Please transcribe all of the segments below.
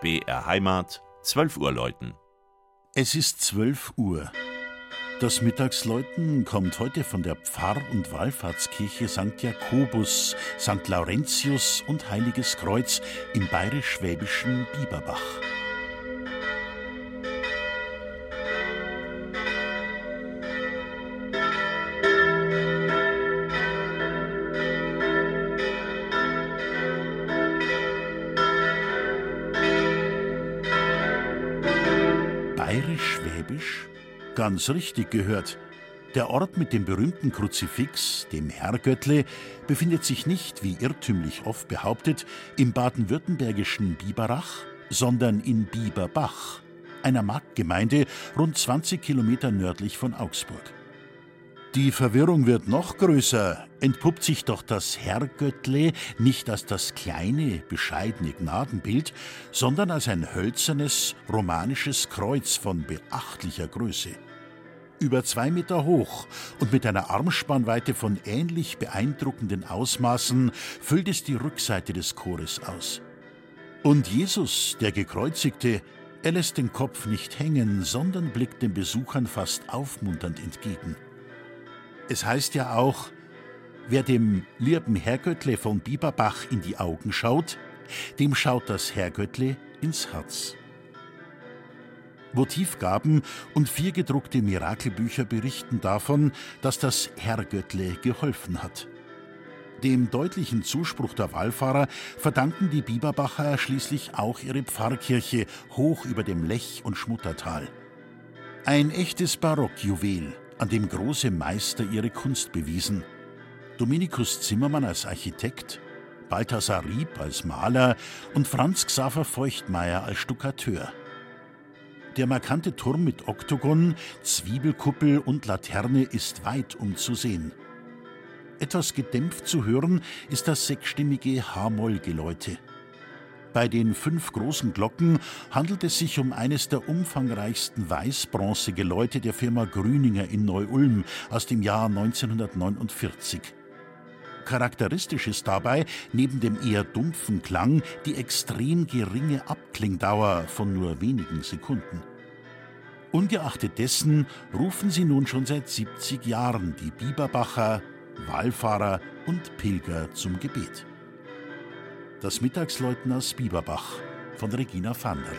BR Heimat, 12 Uhr läuten. Es ist 12 Uhr. Das Mittagsläuten kommt heute von der Pfarr- und Wallfahrtskirche St. Jakobus, St. Laurentius und Heiliges Kreuz im bayerisch-schwäbischen Bieberbach. Bayerisch-Schwäbisch? Ganz richtig gehört. Der Ort mit dem berühmten Kruzifix, dem Herrgöttle, befindet sich nicht, wie irrtümlich oft behauptet, im baden-württembergischen Biberach, sondern in Bieberbach, einer Marktgemeinde rund 20 Kilometer nördlich von Augsburg. Die Verwirrung wird noch größer. Entpuppt sich doch das Herrgöttle nicht als das kleine, bescheidene Gnadenbild, sondern als ein hölzernes, romanisches Kreuz von beachtlicher Größe. Über zwei Meter hoch und mit einer Armspannweite von ähnlich beeindruckenden Ausmaßen füllt es die Rückseite des Chores aus. Und Jesus, der Gekreuzigte, er lässt den Kopf nicht hängen, sondern blickt den Besuchern fast aufmunternd entgegen. Es heißt ja auch, wer dem lieben Herrgöttle von Bieberbach in die Augen schaut, dem schaut das Herrgöttle ins Herz. Votivgaben und vier gedruckte Mirakelbücher berichten davon, dass das Herrgöttle geholfen hat. Dem deutlichen Zuspruch der Wallfahrer verdanken die Bieberbacher schließlich auch ihre Pfarrkirche hoch über dem Lech und Schmuttertal. Ein echtes Barockjuwel, an dem große Meister ihre Kunst bewiesen. Dominikus Zimmermann als Architekt, Balthasar Rieb als Maler und Franz Xaver Feuchtmeier als Stuckateur. Der markante Turm mit Oktogon, Zwiebelkuppel und Laterne ist weit umzusehen. Etwas gedämpft zu hören ist das sechsstimmige H-Moll-Geläute. Bei den fünf großen Glocken handelt es sich um eines der umfangreichsten Weißbronzegeläute der Firma Grüninger in Neu-Ulm aus dem Jahr 1949. Charakteristisch ist dabei neben dem eher dumpfen Klang die extrem geringe Abklingdauer von nur wenigen Sekunden. Ungeachtet dessen rufen sie nun schon seit 70 Jahren die Biberbacher, Wallfahrer und Pilger zum Gebet. Das Mittagsläuten aus Bieberbach von Regina Vanderl.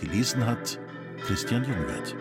Gelesen hat Christian Jungwirth.